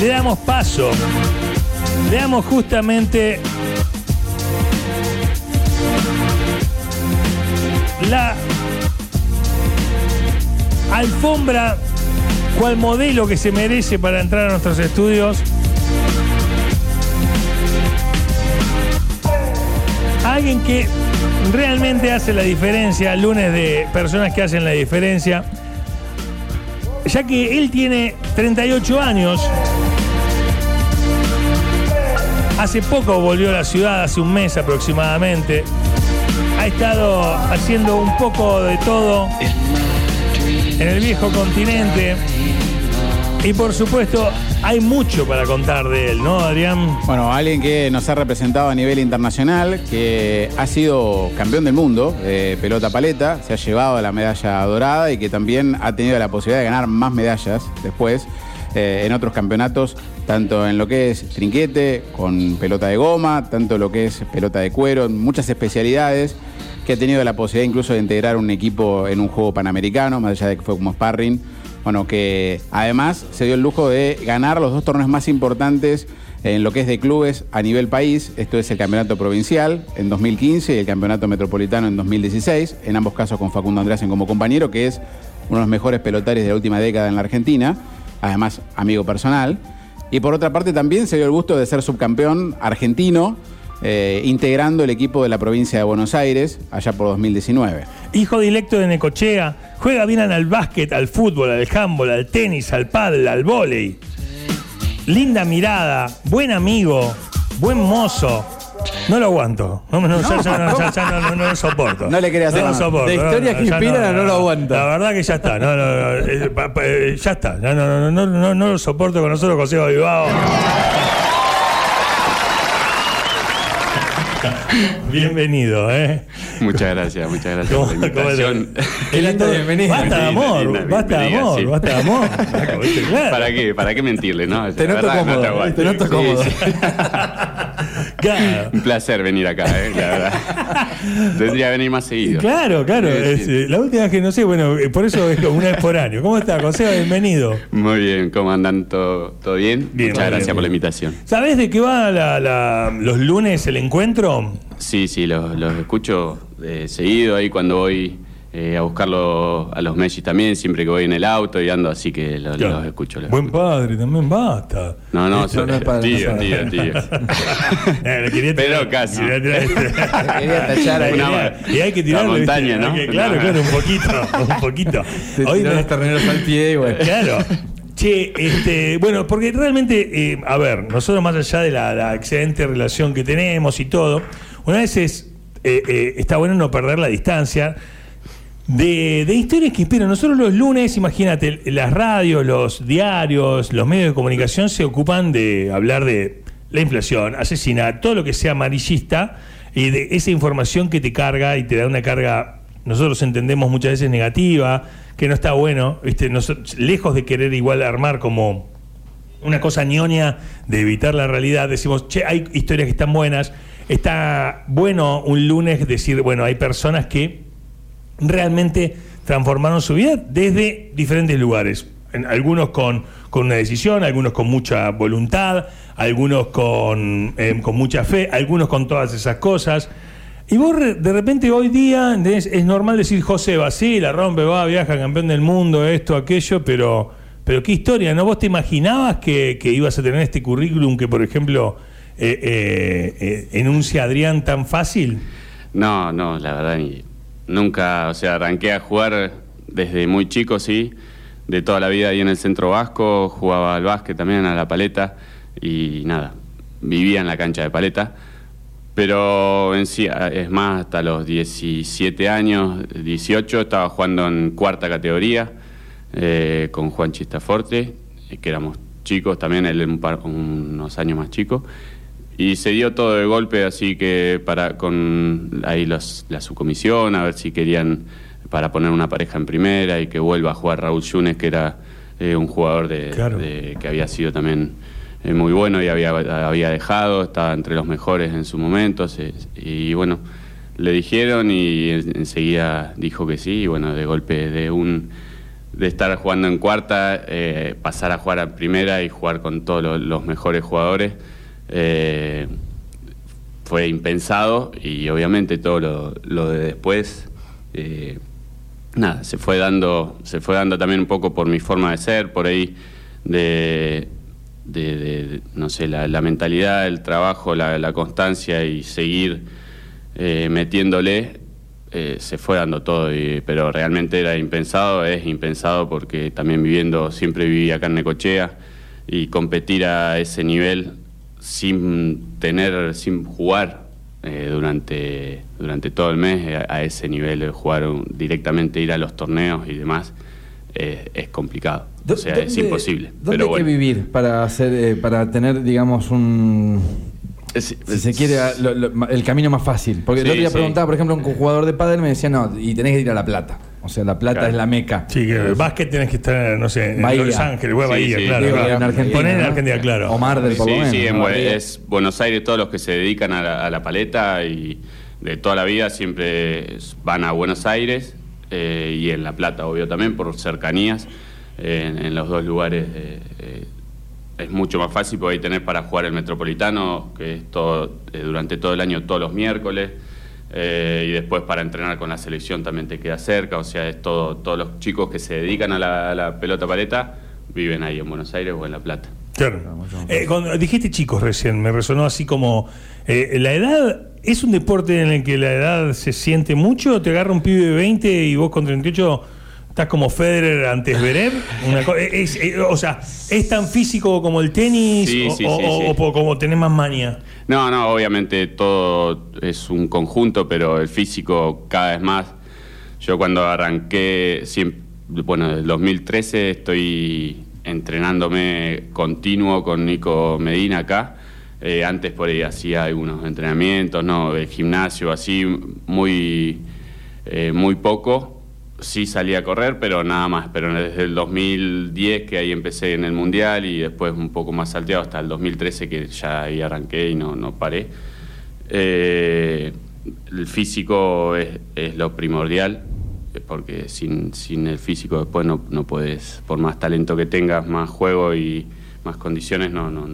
le damos paso, le damos justamente la alfombra cual modelo que se merece para entrar a nuestros estudios. Alguien que realmente hace la diferencia, lunes de personas que hacen la diferencia, ya que él tiene 38 años, hace poco volvió a la ciudad, hace un mes aproximadamente, ha estado haciendo un poco de todo en el viejo continente. Y por supuesto, hay mucho para contar de él, ¿no, Adrián? Bueno, alguien que nos ha representado a nivel internacional, que ha sido campeón del mundo de pelota paleta, se ha llevado la medalla dorada y que también ha tenido la posibilidad de ganar más medallas después eh, en otros campeonatos, tanto en lo que es trinquete, con pelota de goma, tanto lo que es pelota de cuero, muchas especialidades que ha tenido la posibilidad incluso de integrar un equipo en un juego panamericano, más allá de que fue como sparring. Bueno, que además se dio el lujo de ganar los dos torneos más importantes en lo que es de clubes a nivel país. Esto es el campeonato provincial en 2015 y el campeonato metropolitano en 2016, en ambos casos con Facundo Andreasen como compañero, que es uno de los mejores pelotarios de la última década en la Argentina, además amigo personal. Y por otra parte también se dio el gusto de ser subcampeón argentino eh, integrando el equipo de la provincia de Buenos Aires allá por 2019. Hijo directo de Necochea, juega bien al básquet, al fútbol, al handball, al tenis, al pádel, al vóley. Linda mirada, buen amigo, buen mozo. No lo aguanto. No, no, ya, ya, no, ya, ya no, no, no lo soporto. No le quería hacer no lo soporto. De historias no, que inspiran, no lo aguanta. La verdad que ya está. No, no, no, eh, pa- pa- eh, ya está. No, no, no, no, no, no lo soporto con nosotros, José Bilbao. Bienvenido, ¿eh? Muchas gracias, muchas gracias ¿Cómo- por la te- invitación. Qué linda bienvenida. Basta de amor, basta de amor, sí. basta de amor. ¿Para qué? ¿Para qué mentirle, no? Te noto verdad, no cómodo, aguanto. te noto Sí, cómodo. sí. Claro. Un placer venir acá, ¿eh? la verdad. Tendría que venir más seguido. Claro, claro. Es, eh, la última vez que no sé, bueno, eh, por eso es como una vez por año. ¿Cómo está, José? Bienvenido. Muy bien, ¿cómo andan? ¿Todo, todo bien? Bien, Muchas gracias bien. por la invitación. ¿Sabés de qué va la- la- los lunes el encuentro? Sí, sí, los, los escucho eh, seguido ahí cuando voy eh, a buscarlo a los Messi también, siempre que voy en el auto y ando, así que lo- Claro. los escucho. los Buen escucho. padre, también basta. No, no, Esto no es padre, tío, no tío, tío. Eh, Pero tirar- casi. quería tirar- Quería tachar ahí. Una- y hay que la tirarlo. ¿viste? montaña, ¿no? Que- claro, claro, un poquito, un poquito. Hoy me- los terneros al pie y bueno. Claro. Che, este, bueno, porque realmente, eh, a ver, nosotros más allá de la, la excelente relación que tenemos y todo, una vez es, eh, eh, está bueno no perder la distancia de, de historias que inspiran. Nosotros los lunes, imagínate, las radios, los diarios, los medios de comunicación se ocupan de hablar de la inflación, asesinato, todo lo que sea amarillista y de esa información que te carga y te da una carga, nosotros entendemos muchas veces negativa, que no está bueno, lejos de querer igual armar como una cosa ñoña de evitar la realidad, decimos, che, hay historias que están buenas, está bueno un lunes decir, bueno, hay personas que realmente transformaron su vida desde diferentes lugares. Algunos con, con una decisión, algunos con mucha voluntad, algunos con, eh, con mucha fe, algunos con todas esas cosas. Y vos de repente hoy día es normal decir José va, sí, la rompe, va, viaja, campeón del mundo, esto, aquello, pero, pero qué historia, ¿no? ¿Vos te imaginabas que, que ibas a tener este currículum que, por ejemplo, eh, eh, eh, enuncia Adrián tan fácil? No, no, la verdad, ni- nunca, o sea, arranqué a jugar desde muy chico, sí, de toda la vida ahí en el centro vasco, jugaba al básquet también, a la paleta, y nada, vivía en la cancha de paleta. Pero en sí, a- es más, hasta los 17 años, 18, estaba jugando en cuarta categoría eh, con Juan Chistaforte, eh, que éramos chicos también, él un par- unos años más chico. Y se dio todo de golpe, así que para con ahí los- la subcomisión, a ver si querían para poner una pareja en primera y que vuelva a jugar Raúl Yunes, que era eh, un jugador de, Claro. de- que había sido también muy bueno y había, había dejado, estaba entre los mejores en su momento. y bueno, le dijeron y en- enseguida dijo que sí, y bueno, de golpe de un de estar jugando en cuarta, eh, pasar a jugar a primera y jugar con todos lo- los mejores jugadores. Eh, fue impensado y obviamente todo lo, lo de después eh, nada se fue dando se fue dando también un poco por mi forma de ser por ahí de, de- de- no sé la, mentalidad el trabajo la, constancia y seguir eh, metiéndole eh, se fue dando todo y- pero realmente era impensado es impensado porque también viviendo siempre viví acá en Necochea y competir a ese nivel sin tener, sin jugar eh, durante, durante todo el mes a, ese nivel, jugar directamente, ir a los torneos y demás, eh, es complicado. O sea, es ¿Dónde- imposible. ¿Dónde pero hay bueno. que vivir para hacer, eh, para tener, digamos, un si se quiere a- lo- lo- el camino más fácil? Porque Sí, el otro día sí. preguntaba, por ejemplo, a un jugador de pádel me decía, no, y tenés que ir a La Plata. O sea, La Plata Claro. es la meca. Sí, que el básquet tenés que estar, no sé, en Bahía. Los Ángeles, o Bahía, sí. claro. Digo, claro. en Argentina, Poner en ¿no? Argentina, claro. Omar del por Sí, menos. sí, en ¿no? Es Buenos Aires, todos los que se dedican a la, a la paleta y de toda la vida siempre van a Buenos Aires eh, y en La Plata, obvio también, por cercanías. En, en los dos lugares eh, eh, es mucho más fácil porque ahí tenés para jugar el Metropolitano, que es todo, eh, durante todo el año, todos los miércoles. eh, y después para entrenar con la selección también te queda cerca, o sea, es todo, todos los chicos que se dedican a la, a la pelota paleta viven ahí en Buenos Aires o en La Plata. Claro. Eh, cuando dijiste chicos recién, me resonó así como. eh, ¿La edad es un deporte en el que la edad se siente mucho? ¿Te agarra un pibe de 20 y vos con 38 estás como Federer antes Zverev? Es- es- o sea, ¿es tan físico como el tenis Sí, o, sí, o- sí, o- sí. o po- como tenés más manía? No, no, obviamente todo es un conjunto, pero el físico cada vez más. Yo cuando arranqué, siempre, bueno, del 2013 estoy entrenándome continuo con Nico Medina acá. Eh, antes por ahí hacía algunos entrenamientos, no, de gimnasio, así, muy, eh, muy poco. Sí salí a correr, pero nada más. Pero desde el 2010 que ahí empecé en el Mundial y después un poco más salteado hasta el 2013 que ya ahí arranqué y no, no paré. Eh, el físico es, lo primordial, porque sin, sin el físico después no, no puedes, por más talento que tengas, más juego y más condiciones, no, no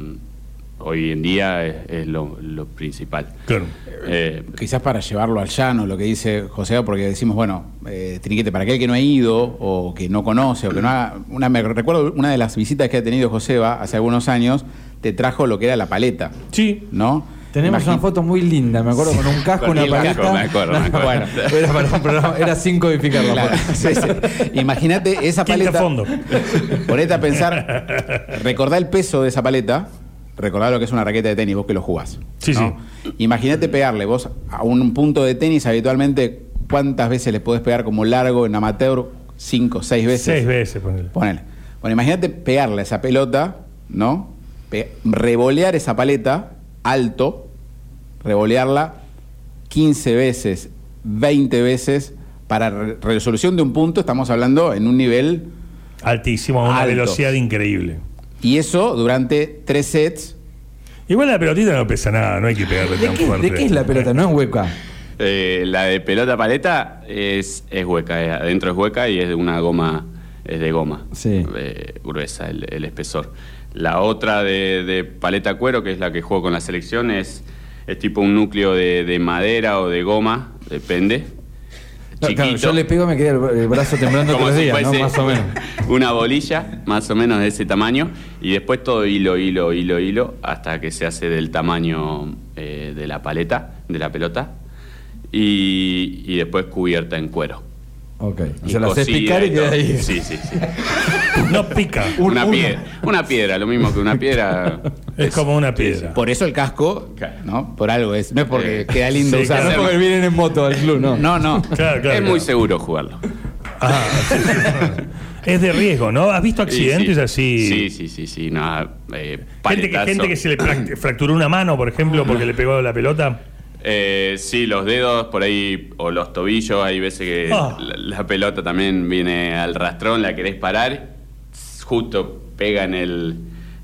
hoy en día es, es lo, lo principal. Claro. Eh, Quizás para llevarlo al llano, lo que dice José, porque decimos, bueno, eh, Trinquete, para aquel que no ha ido o que no conoce o que no ha... Una, me recuerdo una de las visitas que ha tenido Joseba hace algunos años, te trajo lo que era la paleta, Sí. ¿no? Tenemos una foto muy linda, me acuerdo, con un casco, Con una paleta. casco, me acuerdo, me acuerdo. Bueno, era para un programa, era sin codificar la Claro, sí, sí. Imagínate esa Quinta paleta. fondo. Ponete a pensar, recordá el peso de esa paleta, recordá lo que es una raqueta de tenis, vos que lo jugás. Sí, ¿no? Imagínate pegarle vos a un punto de tenis habitualmente, ¿cuántas veces le podés pegar como largo en amateur? Cinco, seis veces. Seis veces, ponele. Ponele. Bueno, imagínate pegarle a esa pelota, ¿no? Pe- revolear esa paleta alto, revolearla 15 veces, 20 veces, para re- resolución de un punto, estamos hablando en un nivel, Altísimo, a una Alto. velocidad increíble. Y eso durante tres sets. Igual la pelotita no pesa nada, no hay que pegarle ¿De tan qué, fuerte. de qué es la pelota? No es hueca. Eh, la de pelota paleta es, es hueca, eh, adentro es hueca y es de una goma, es de goma Sí. eh, gruesa el, el espesor. La otra de, de paleta cuero, que es la que juego con la selección, es, es tipo un núcleo de, de madera o de goma, depende. Claro, Chiquito. yo le pego y me queda el, brazo temblando Como todos los si días, ¿no? fuese Más o menos. Una bolilla, más o menos de ese tamaño, y después todo hilo, hilo, hilo, hilo, hasta que se hace del tamaño eh, de la paleta, de la pelota, y, y después cubierta en cuero. Ok. O Y sea, la haces cocida picar y todo. queda ahí. Sí, sí, sí. No pica. una, piedra, una piedra, lo mismo que una piedra. Es como una piedra. Por eso el casco, Claro. ¿no? Por algo es. No es porque Eh, queda lindo sí, No es usarlo. porque vienen en moto al club, no. No, no. Claro, claro. es muy seguro jugarlo. Ah, sí, es de riesgo, ¿no? ¿Has visto accidentes Sí, sí. así? Sí, sí, sí, sí. nada, eh, Gente que, gente que se le fracturó una mano, por ejemplo, porque le pegó la pelota. Eh, sí, los dedos por ahí, o los tobillos, hay veces que Ah. la, la pelota también viene al rastrón, la querés parar, justo pega en el,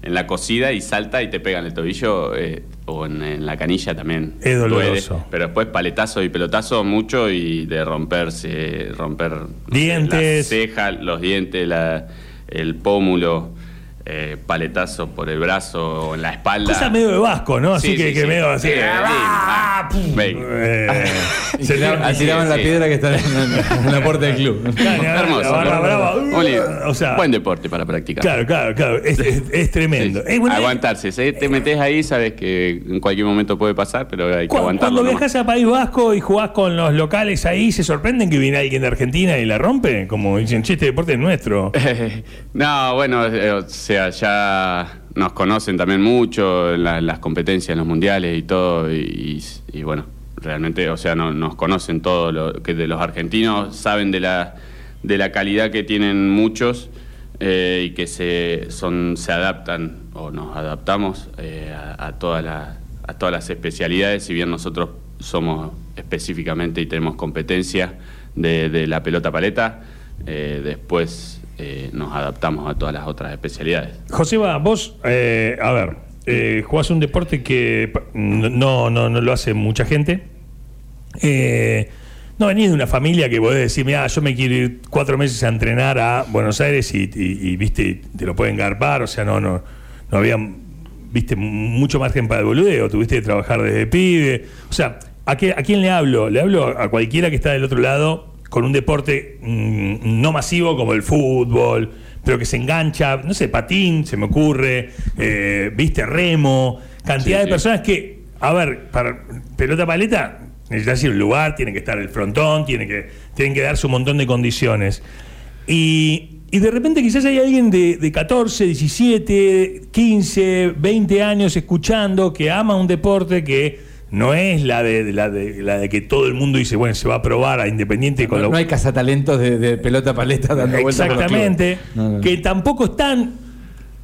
en la cosida y salta y te pega en el tobillo eh, o en, en la canilla también. Es duele. doloroso. pero después paletazo y pelotazo mucho y de romperse, romper no sé, Dientes. las cejas, los dientes, la- el pómulo, eh, paletazo por el brazo o en la espalda. Cosa medio de vasco, ¿no? Así Sí, que, sí, que sí. medio así. Sí, sí. ¡ah! Eh, se tiraban, la sí. piedra que está en, la puerta del club. Claro, Hermoso. lindo. o sea, buen deporte para practicar. Claro, claro, claro. Es, es- es tremendo. Sí. Eh, bueno, Aguantarse. Si te metes ahí, sabes que en cualquier momento puede pasar, pero hay que Cu- aguantarlo. Cuando viajas a País Vasco y jugás con los locales ahí, ¿se sorprenden que viene alguien de Argentina y la rompe? Como dicen, che, este deporte es nuestro. no, bueno, eh, o ya nos conocen también mucho en la- las competencias, en los mundiales y todo, y, bueno, realmente, o sea, no- nos conocen todo lo que de los argentinos, saben de la, de la calidad que tienen muchos eh, y que se, son, se adaptan o nos adaptamos eh, a, todas las, a todas las especialidades, si bien nosotros somos específicamente y tenemos competencia de, de la pelota paleta, eh, después eh, nos adaptamos a todas las otras especialidades. Joseba, vos, eh, a ver, eh, jugás un deporte que no, no, no lo hace mucha gente. Eh, no venís de una familia que podés decir, mira, yo me quiero ir cuatro meses a entrenar a Buenos Aires y, y- y, viste, te lo pueden garpar, o sea, no, no, no había, viste, mucho margen para el boludeo, tuviste que trabajar desde pibe. O sea, ¿a, qué- ¿a quién le hablo? Le hablo a cualquiera que está del otro lado con un deporte mm, no masivo como el fútbol, pero que se engancha, no sé, patín, se me ocurre, eh, viste, remo, cantidad Sí, de sí. personas que, a ver, para pelota paleta necesitas ir a un lugar, tiene que estar el frontón, tiene que, tienen que darse un montón de condiciones. Y, y de repente quizás hay alguien de, de 14, 17, 15, 20 años escuchando que ama un deporte que no es la de, la de la de que todo el mundo dice, bueno, se va a probar a Independiente con No, lo- no hay cazatalentos de, de pelota paleta dando vueltas Exactamente. clubes. No, no. Que tampoco están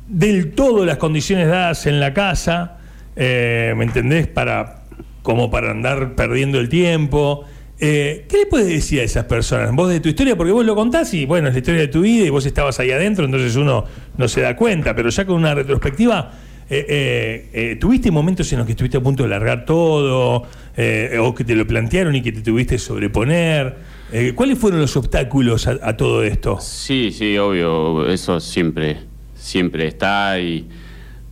del todo las condiciones dadas en la casa, eh, ¿me entendés? Para, como para andar perdiendo el tiempo. Eh, ¿Qué le puedes decir a esas personas? Vos de tu historia, porque vos lo contás y bueno, es la historia de tu vida y vos estabas ahí adentro, entonces uno no se da cuenta, pero ya con una retrospectiva, eh, eh, eh, ¿tuviste momentos en los que estuviste a punto de largar todo o que te lo plantearon y que te tuviste sobreponer? ¿Cuáles fueron los obstáculos a, a todo esto? Sí, sí, obvio, eso siempre, siempre está y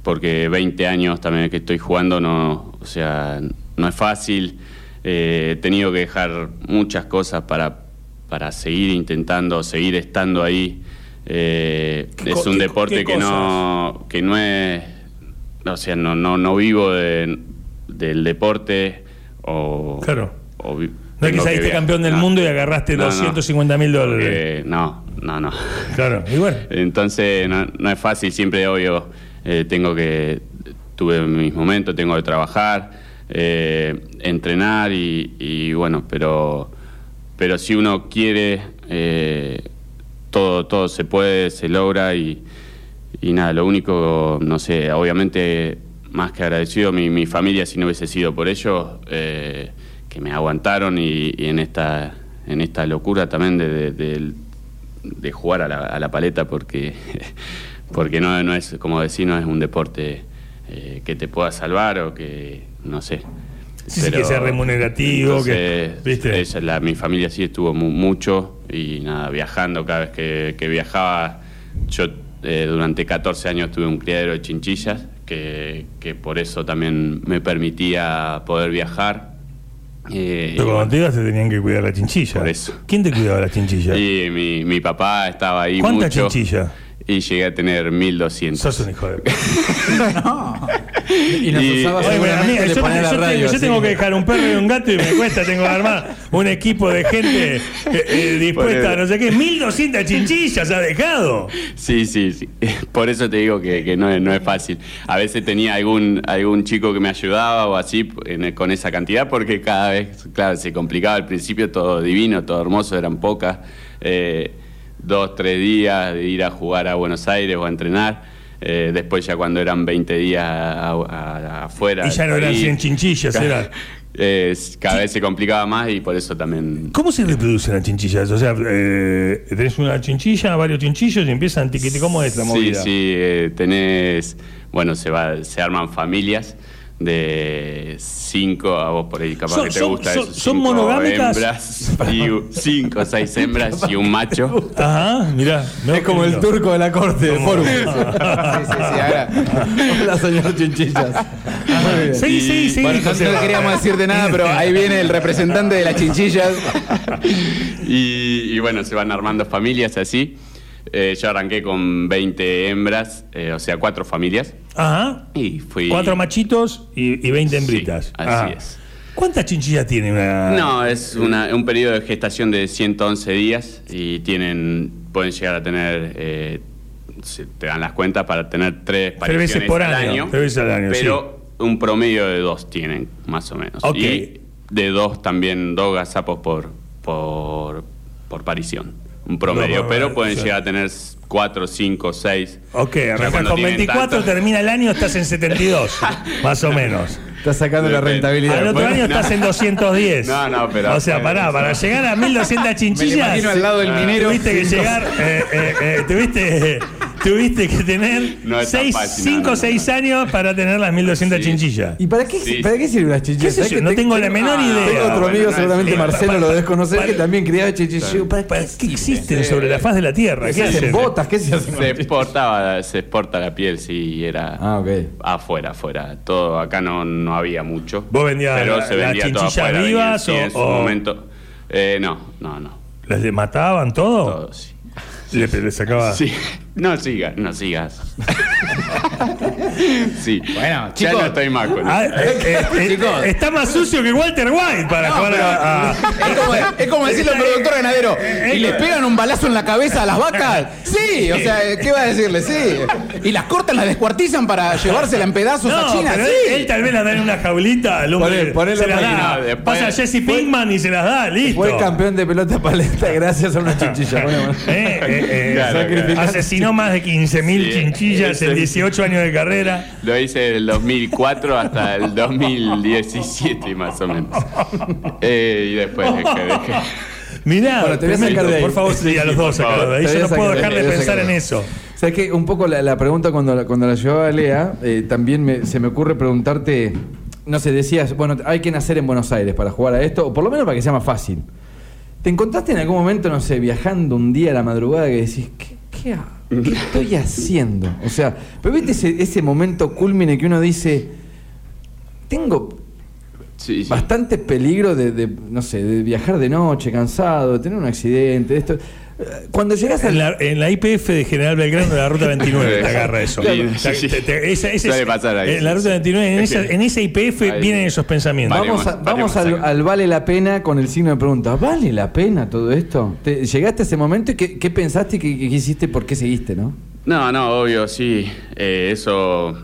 porque 20 años también que estoy jugando no, o sea, no es fácil. He tenido que dejar muchas cosas para, para seguir intentando, seguir estando ahí. Eh, ¿Qué es un deporte que no, que no es, o sea, no, no, no vivo de- del deporte o, Claro. o vi- No es que saliste campeón del no. mundo y agarraste No, no. 250 mil dólares. No, no, no. Claro, bueno. Entonces no, no es fácil, siempre obvio eh, tengo que, tuve mis momentos, tengo que trabajar, eh, entrenar y, y bueno, pero, pero si uno quiere, eh, todo, todo se puede, se logra y, y nada, lo único, no sé, obviamente más que agradecido mi, mi familia si no hubiese sido por ellos, eh, que me aguantaron y, y en esta en esta locura también de, de- jugar a la, a la paleta porque porque no, no es como decir no es un deporte eh, que te pueda salvar o que no sé Sí, sí, que sea remunerativo, que- entonces, ¿viste? ella- la- mi familia sí estuvo mu- mucho y nada viajando cada vez que, que viajaba yo eh, durante 14 años tuve un criadero de chinchillas que, que por eso también me permitía poder viajar Eh, Pero cuando te ibas te tenían que cuidar la chinchilla. Por eso. ¿Quién te cuidaba la chinchilla? Y mi, mi papá estaba ahí ¿Cuánta mucho. chinchilla? Y llegué a tener 1200. Sos un hijo de... Y nos Y- usaba Oye, bueno, a mí- seguramente de yo, poner yo la tengo, radio. yo así. tengo que dejar un perro y un gato y me cuesta, tengo que armar un equipo de gente eh, eh, dispuesta a no sé qué. 1200 chinchillas ha dejado. Sí, sí, sí. Por eso te digo que, que no, es, no es fácil. A veces tenía algún, algún chico que me ayudaba o así en- con esa cantidad, porque cada vez, claro, se complicaba. Al principio todo divino, todo hermoso, eran pocas. eh, dos, tres días de ir a jugar a Buenos Aires o a entrenar. Eh, después ya cuando eran 20 días a- a- a- afuera. Y ya no eran país. 100 chinchillas, era. eh, cada vez se complicaba más y por eso también... ¿Cómo se reproducen las chinchillas? O sea, eh, tenés una chinchilla, varios chinchillos y empiezan tiquete. ¿Cómo es la Sí, movida? sí, eh, tenés, bueno, se va, se arman familias de cinco, a vos por ahí capaz Son- que te son- gusta son- eso, son cinco monogámicas. hembras y u- cinco o seis hembras y un macho. Ajá, mirá. Es como el turco de la corte de Forum. Sí, sí, sí, ahora. Hola, señor Chinchillas. Muy bien. Sí, sí, sí. Bueno, no, queríamos decirte nada, pero ahí viene el representante de las chinchillas. Y, y bueno, se van armando familias así. Eh, yo arranqué con 20 hembras, eh, o sea, cuatro familias. Ajá. Y fui... Cuatro machitos y, y 20 Sí, hembritas. así Ajá. es. ¿Cuántas chinchillas tiene una.? No, es una- un periodo de gestación de 111 días y tienen, pueden llegar a tener, eh, si te dan las cuentas, para tener tres Tres veces pariciones por al año, año. tres veces al año, Pero un promedio de dos tienen, más o menos. Y de dos también, dos gazapos por, por, por parición. Un promedio, No, pero pueden llegar a tener cuatro, cinco, seis. Ok, Ya arrancás cuando con tienen 24, tanto- termina el año, estás en 72. más o menos. Está sacando la Depende. rentabilidad. Al otro Bueno, año no. estás en 210. No, no, pero- O sea, pará, para llegar a 1200 Me lo chinchillas. imagino al lado del minero. Tuviste que llegar. Eh, eh, eh, tuviste, tuviste que tener No es tan 5 fácil, o no, no, 6 años para tener las 1200 Sí. chinchillas. ¿Y para qué, Sí. para qué sirven las ¿Qué chinchillas? sé ¿Sabés yo? que No te- tengo la menor Ah, idea. Tengo otro bueno, amigo, no, seguramente. Marcelo Pa- lo debes conocer, pa- que también criaba chinchillas. ¿Para ¿Para qué ¿Qué existen sobre la faz de la Tierra? ¿Qué ¿Qué se hacen hacen? botas? ¿Qué se hacen? Se exportaba, se exporta la piel, sí, era Ah, afuera, afuera. Todo acá no, no había mucho. ¿Vos vendías pero la- se las vendía todo chinchillas afuera. vivas venía, sí, o- en su o- momento. Eh, no, no, no. ¿Les le mataban todo? Todo, sí. Le, le sacaba. Sí. No sigas, no sigas. sí. Bueno, ya chicos. no estoy más con Ah, eso. eh, eh, eh, Chicos. está más sucio que Walter White para No, jugar a. a- es, como, es como decirle al productor ganadero, ¿y les pegan un balazo en la cabeza a las vacas? Sí, o sea, ¿qué va a decirle? Sí. ¿Y las cortan, las descuartizan para llevársela en pedazos a China? pero Sí. él, él tal vez las da en una jaulita al hombre. Se la las da. después- Pasa Jesse Pinkman y se las da, listo. Fue campeón de pelota paleta gracias a una chinchilla. Bueno, bueno. Eh, eh, eh, Claro, sacrificó- Asesinó más de 15.000 Sí, chinchillas en ese- 18 años de carrera. Lo hice del 2004 hasta el 2017 más o menos. Eh, y después dejé, dejé. Mirá, Bueno, te voy a tremendo. sacar de ahí. por favor, sí, a los dos sacarlo de ahí. Yo no puedo sacar de dejar de pensar sacar en eso. ¿Sabes qué? Un poco la, la pregunta cuando la, cuando la llevaba Lea, eh, también me- se me ocurre preguntarte, no sé, decías, bueno, hay que nacer en Buenos Aires para jugar a esto, o por lo menos para que sea más fácil. ¿Te encontraste en algún momento, no sé, viajando un día a la madrugada que decís, ¿qué, qué ha- qué estoy haciendo? O sea, pero viste ese, ese momento culmine que uno dice, tengo Sí, sí. bastante peligro de, de, no sé, de viajar de noche, cansado, de tener un accidente, de esto. Eh, Cuando llegas En al... la, en la IPF de General Belgrano de la Ruta 29 te agarra eso. En la Ruta 29, en esa, en esa IPF vienen esos pensamientos. Vale. Vamos, a- vamos al, vale la pena con el signo de pregunta. ¿Vale la pena todo esto? ¿Te- ¿Llegaste a ese momento y qué, qué pensaste y qué, qué hiciste? ¿Por qué seguiste, no? No, no, obvio, sí. Eh, eso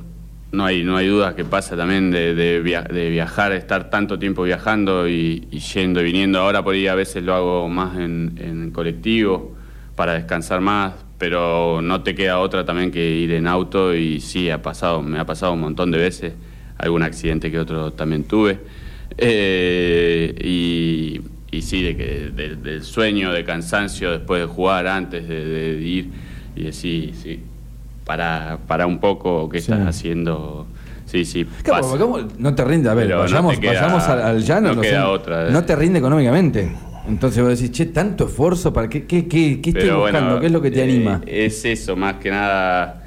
no hay, no hay duda que pasa también de, de via- de viajar, estar tanto tiempo viajando y, y yendo y viniendo. Ahora por ahí a veces lo hago más en, en colectivo para descansar más, pero no te queda otra también que ir en auto y sí, ha pasado, me ha pasado un montón de veces. Algún accidente que otro también tuve. Eh, y, y sí, de que, de- del sueño, de cansancio después de jugar, antes de, ir y decir, sí, para, para un poco qué Sí. estás haciendo. Sí, sí, Claro, pasa. ¿cómo? no te rinde, a ver, Pero no vayamos, queda- vayamos al, al llano. no queda otra. No te rinde económicamente. Entonces vos decís, che, tanto esfuerzo, ¿para qué, qué, qué, qué Pero buscando? bueno, ¿Qué es lo que te eh, anima? Es eso, más que nada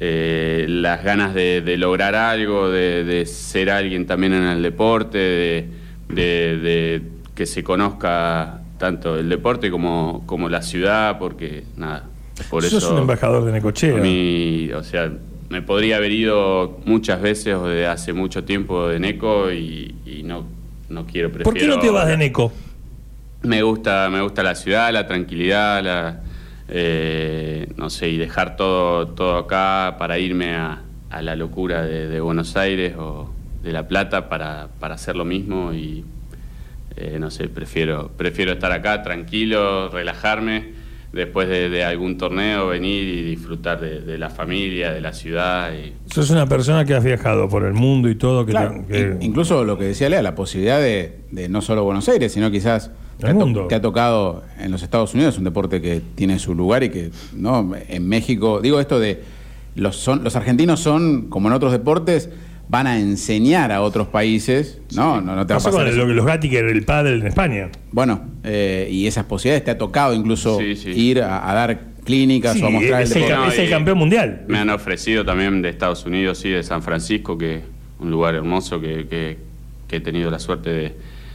eh, las ganas de, de lograr algo, de, de ser alguien también en el deporte, de, de- de que se conozca tanto el deporte como, como la ciudad, porque nada, por Sos eso... un embajador de Necochea. O sea, me podría haber ido muchas veces o de hace mucho tiempo de Neco y, y no, no quiero prefiero ¿Por qué no te vas de Neco? Me gusta, me gusta la ciudad, la tranquilidad, la, eh, no sé, y dejar todo, todo acá para irme a, a la locura de, de Buenos Aires o de La Plata para, para hacer lo mismo y eh, no sé, prefiero, prefiero estar acá tranquilo, relajarme, después de, de algún torneo venir y disfrutar de, de la familia, de la ciudad. Y, Sos una persona que has viajado por el mundo y todo. Que Claro, te- que- in- incluso lo que decía Lea, la posibilidad de, de no solo Buenos Aires, sino quizás El te ha, to- mundo. te ha tocado en los Estados Unidos, un deporte que tiene su lugar y que no en México, digo esto de los son los argentinos son como en otros deportes van a enseñar a otros países, no, no, no te va a pasar con eso. lo- los Gatti, que era el padre en España. Bueno, eh, y esas posibilidades te ha tocado incluso Sí, sí. ir a, a dar clínicas Sí, o a mostrar es el el, No, es el campeón mundial. Me han ofrecido también de Estados Unidos, sí, de San Francisco, que es un lugar hermoso que, que- que he tenido la suerte de,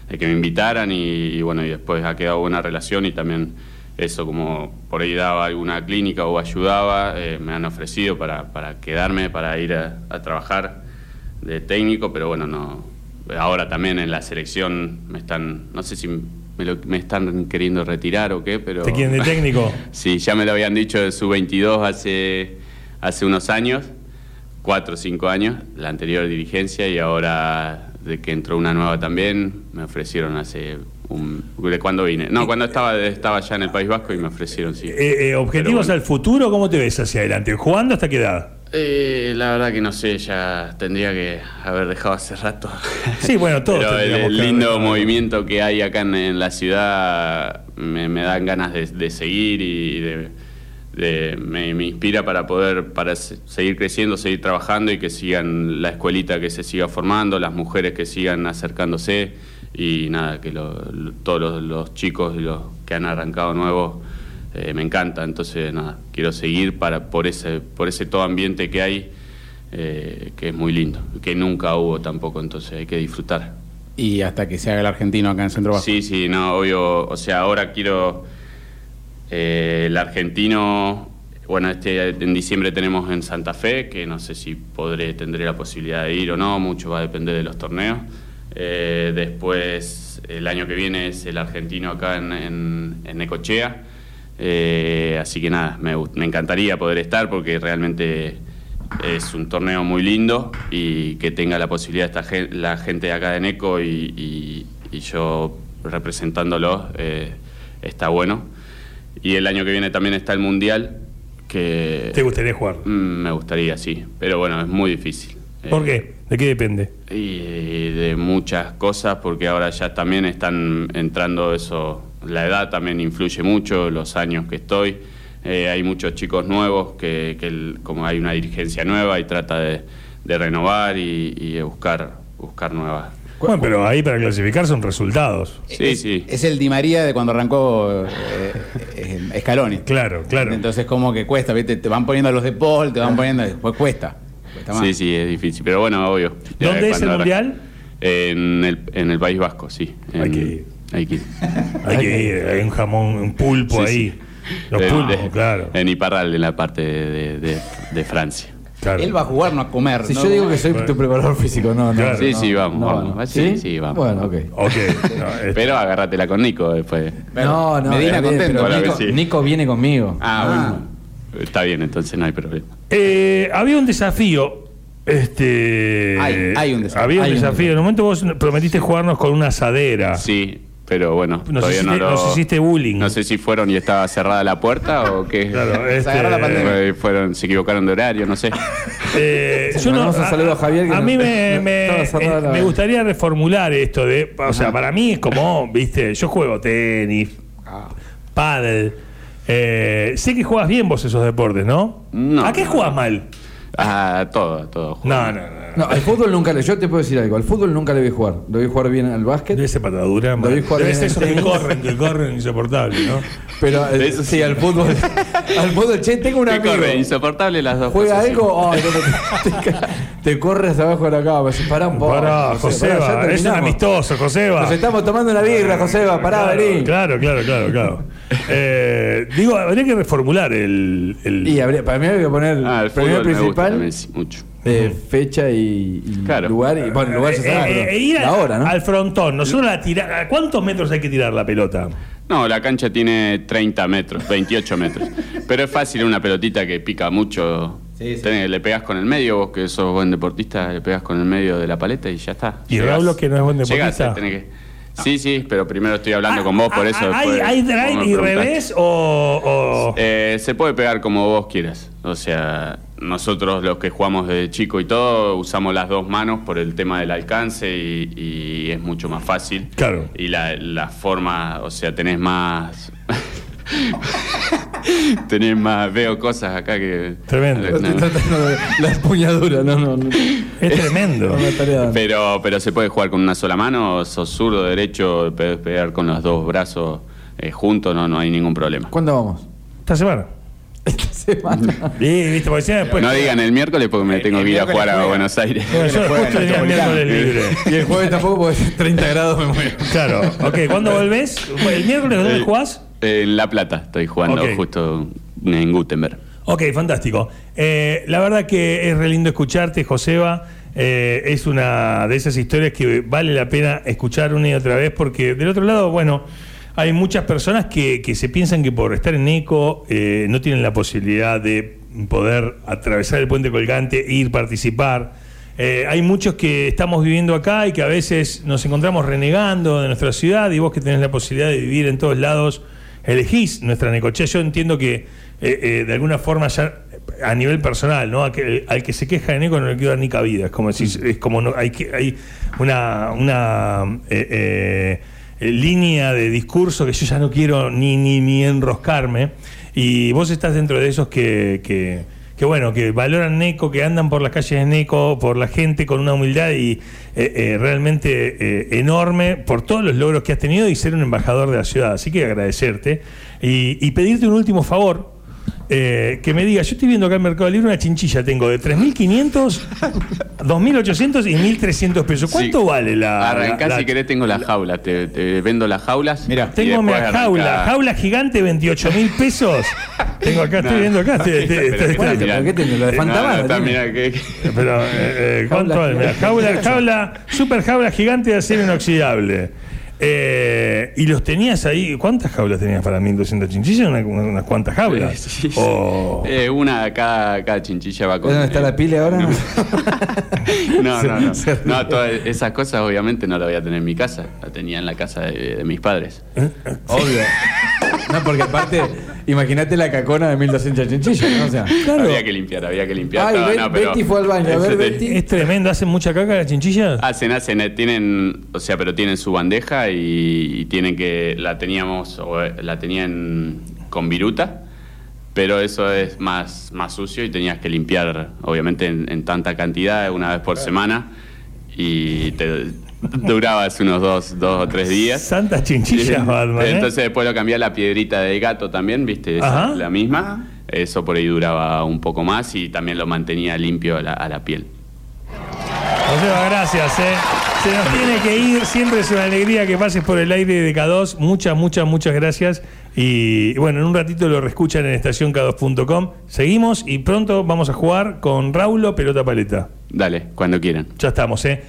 de que me invitaran y, y bueno, y después ha quedado buena relación y también eso como por ahí daba alguna clínica o ayudaba, eh, me han ofrecido para, para quedarme, para ir a, a trabajar de técnico, pero bueno, no. Ahora también en la selección me están, no sé si me, lo- me están queriendo retirar o qué, pero... ¿Te quieren de técnico? Sí, ya me lo habían dicho de su 22 hace, hace unos años, cuatro o cinco años, la anterior dirigencia, y ahora de que entró una nueva también, me ofrecieron hace un... ¿De cuándo vine? No, cuando estaba, estaba ya en el País Vasco y me ofrecieron, sí. Eh, eh, ¿Objetivos al futuro? ¿Cómo te ves hacia adelante? ¿Jugando hasta qué edad? Eh, la verdad que no sé, ya tendría que haber dejado hace rato. Sí, bueno, Pero el, haber lindo movimiento que hay acá en, en la ciudad me, me dan ganas de, de seguir y de, de- me, me inspira para poder para se- seguir creciendo, seguir trabajando y que sigan la escuelita que se siga formando, las mujeres que sigan acercándose y nada, que lo- lo- todos los, los chicos y los que han arrancado nuevos eh, me encanta, entonces nada, quiero seguir para por ese por ese todo ambiente que hay eh, que es muy lindo, que nunca hubo tampoco, entonces hay que disfrutar. Y hasta que se haga el argentino acá en Centro Bajo. Sí, sí, no, obvio, o sea, ahora quiero eh, el argentino, bueno, este en diciembre tenemos en Santa Fe, que no sé si podré, tendré la posibilidad de ir o no, mucho va a depender de los torneos. Después, el año que viene es el argentino acá en, en, en Necochea. Eh, así que nada, me, me encantaría poder estar porque realmente es un torneo muy lindo y que tenga la posibilidad esta la gente de acá de Neco y, y- y yo representándolo eh, está bueno. Y el año que viene también está el Mundial, que ¿Te gustaría jugar? mm, me gustaría, sí, pero bueno, es muy difícil. ¿Por Eh, qué? ¿De qué depende? y de muchas cosas, porque ahora ya también están entrando eso, la edad también influye mucho, los años que estoy. Eh, hay muchos chicos nuevos que, que el- como hay una dirigencia nueva y trata de, de renovar y, y de buscar, buscar nuevas. Bueno, pero ahí para clasificar son resultados. Sí, es, sí. es el Di María de cuando arrancó eh, eh, Scaloni. Claro, claro. Entonces como que cuesta, ¿viste? Te van poniendo los de Paul, te van poniendo, después cuesta. cuesta más. Sí, sí, es difícil, pero bueno, obvio. ¿Dónde es el Mundial? En el, en el País Vasco, sí. Hay En- que ir. Hay que ir. Hay que ir, hay un jamón, un pulpo Sí, ahí. sí. Los De- pulpos, de- claro. En Iparral, en la parte de, de- de Francia. claro. Él va a jugar, no a comer. Si ¿no? yo digo que soy tu preparador físico, no, no. Claro. Sí, no, sí, vamos, no, vamos. no. Sí, sí, vamos. Bueno, ok. Ok. no, este- Pero agárratela con Nico después. No, no, Medina contento. Nico, sí. Nico viene conmigo. Ah, Ah. bueno. Está bien, entonces no hay problema. Eh, había un desafío. Este, Hay- hay un desafío. Había un Hay un desafío. En un momento vos prometiste jugarnos con una asadera. Sí, pero bueno, Nos todavía hiciste- no lo... nos hiciste bullying. No sé si fueron y estaba cerrada la puerta o qué. Claro, Se este, agarró la pandemia. Eh, fueron, se equivocaron de horario, no sé. Eh, yo no- a Javier, que a no- mí me, no- me- eh, me gustaría reformular esto de, o sea, para mí es como, viste, yo juego tenis, Ah. pádel, eh, sé que juegas bien vos esos deportes, ¿no? No. ¿A qué juegas mal? Ah, todo, todo. No, no, no. No, al fútbol nunca le. Yo te puedo decir algo. Al fútbol nunca le vi jugar. Lo vi jugar bien al básquet. Debe ser patadura, Lo vi jugar debe bien que corren, que corren insoportable, ¿no? Pero eh, Eso sí, al fútbol. al fútbol, che, tengo un ¿Qué amigo. corre? Insoportable las dos Juega cosas, sí. algo, ay, no, te, corres abajo de la cama. Pará un poco. Pará, pará, Joseba, es un terminamos. amistoso, Joseba. Nos estamos tomando una birra, Joseba, pará, claro, vení. Claro, claro, claro, claro. Eh, digo, habría que reformular el. el- Y habría- para mí habría que poner Ah, el me gusta principal, sí, mucho. eh, fecha y, y Claro. lugar. Y, bueno, lugar ya Eh, sabemos, eh, pero eh, ir la a- hora, ¿no? al frontón. Nosotros la tira- ¿A cuántos metros hay que tirar la pelota? No, la cancha tiene 30 metros, 28 metros. Pero es fácil una pelotita que pica mucho. Sí, sí. Tenés- le pegás con el medio, vos que sos buen deportista, le pegás con el medio de la paleta y ya está. ¿Y Llegás- Raúl, que no es buen deportista? tenés que- Sí, sí, pero primero estoy hablando con vos, por Ah, eso. ah, ¿Hay, después hay drive y revés o...? o- Eh, se puede pegar como vos quieras. O sea, nosotros los que jugamos desde chico y todo, usamos las dos manos por el tema del alcance y, y es mucho más fácil. Claro. Y la, la forma, o sea, tenés más... tenés más... Veo cosas acá que... Tremendo. No. la empuñadura, no, no. no. Es tremendo. Pero, pero se puede jugar con una sola mano, sos zurdo, derecho, podés pegar con los dos brazos eh, juntos, no, no hay ningún problema. ¿Cuándo vamos? Esta semana. Esta semana. Sí, viste, porque si no después... no digan el miércoles porque me tengo que ir a miércoles jugar a juega. Buenos Aires. Bueno, yo Juega en justo el tenía el Metropolitano. miércoles libre. Y el jueves tampoco porque 30 grados me muero. Claro, ok, ¿cuándo volvés? ¿El miércoles dónde jugás? En La Plata estoy jugando Ok. justo en Gutenberg. Ok, fantástico. Eh, la verdad que es re lindo escucharte, Joseba. Eh, es una de esas historias que vale la pena escuchar una y otra vez porque del otro lado, bueno, hay muchas personas que, que se piensan que por estar en ECO eh, no tienen la posibilidad de poder atravesar el puente colgante, ir, participar. Eh, hay muchos que estamos viviendo acá y que a veces nos encontramos renegando de nuestra ciudad y vos que tenés la posibilidad de vivir en todos lados, elegís nuestra Necochea. Yo entiendo que eh, eh, de alguna forma ya a nivel personal, ¿no? Que- al que se queja de Neco no le quiero dar ni cabida. Es como decir, es como no, hay que hay una, una eh, línea de discurso que yo ya no quiero ni, ni, ni enroscarme. Y vos estás dentro de esos que, que, que, bueno, que valoran Neco, que andan por las calles de Neco, por la gente con una humildad y eh, eh, realmente eh, enorme por todos los logros que has tenido y ser un embajador de la ciudad. Así que agradecerte y, y pedirte un último favor. Eh, que me diga, yo estoy viendo acá en Mercado Libre una chinchilla, tengo de 3.500, 2.800 y 1.300 pesos. ¿Cuánto Sí. vale la...? Arrancá la- si querés, tengo las jaulas. Te, te vendo las jaulas. Mira, Tengo mi jaula, jaula gigante, 28 mil pesos. Tengo acá, estoy No. viendo acá. estoy- Mirá. ¿Por qué mirá, que- Pero, eh, eh, ¿cuánto Jaula vale? Jaula, jaula, super jaula gigante de acero inoxidable. Eh, y los tenías ahí, ¿cuántas jaulas tenías para 1200 chinchillas? Una- una- unas cuantas jaulas. Sí, sí. O- Eh, una, cada, cada chinchilla va con. ¿Dónde está la pila ahora? No, no, no. No, todas esas cosas obviamente no las voy a tener en mi casa. La tenía en la casa de, de mis padres. Obvio. No, porque aparte, imagínate la cacona de 1200 chinchillas, ¿no? O sea. Claro. Había que limpiar, había que limpiar. Ay, No, Bet- no, pero- Betty fue al baño. A ver, Ese- Betty. Es tremendo, ¿hacen mucha caca las chinchillas? Hacen, hacen, eh, tienen, o sea, pero tienen su bandeja y, y tienen que, la teníamos, o, eh, la tenían con viruta, pero eso es más, más sucio y tenías que limpiar, obviamente, en, en tanta cantidad, una vez por semana, y te durabas unos dos, dos o tres días. Santas chinchillas, Batman. ¿eh? Entonces después lo cambié a la piedrita de gato también, viste, Esa, la misma. Eso por ahí duraba un poco más y también lo mantenía limpio a la, a la piel. Joseba, gracias. ¿eh? Se nos tiene que ir. Siempre es una alegría que pases por el aire de K2. Muchas, muchas, muchas gracias. Y bueno, en un ratito lo reescuchan en estacionk2.com. Seguimos y pronto vamos a jugar con Raulo Pelota Paleta. Dale, cuando quieran. Ya estamos, ¿eh?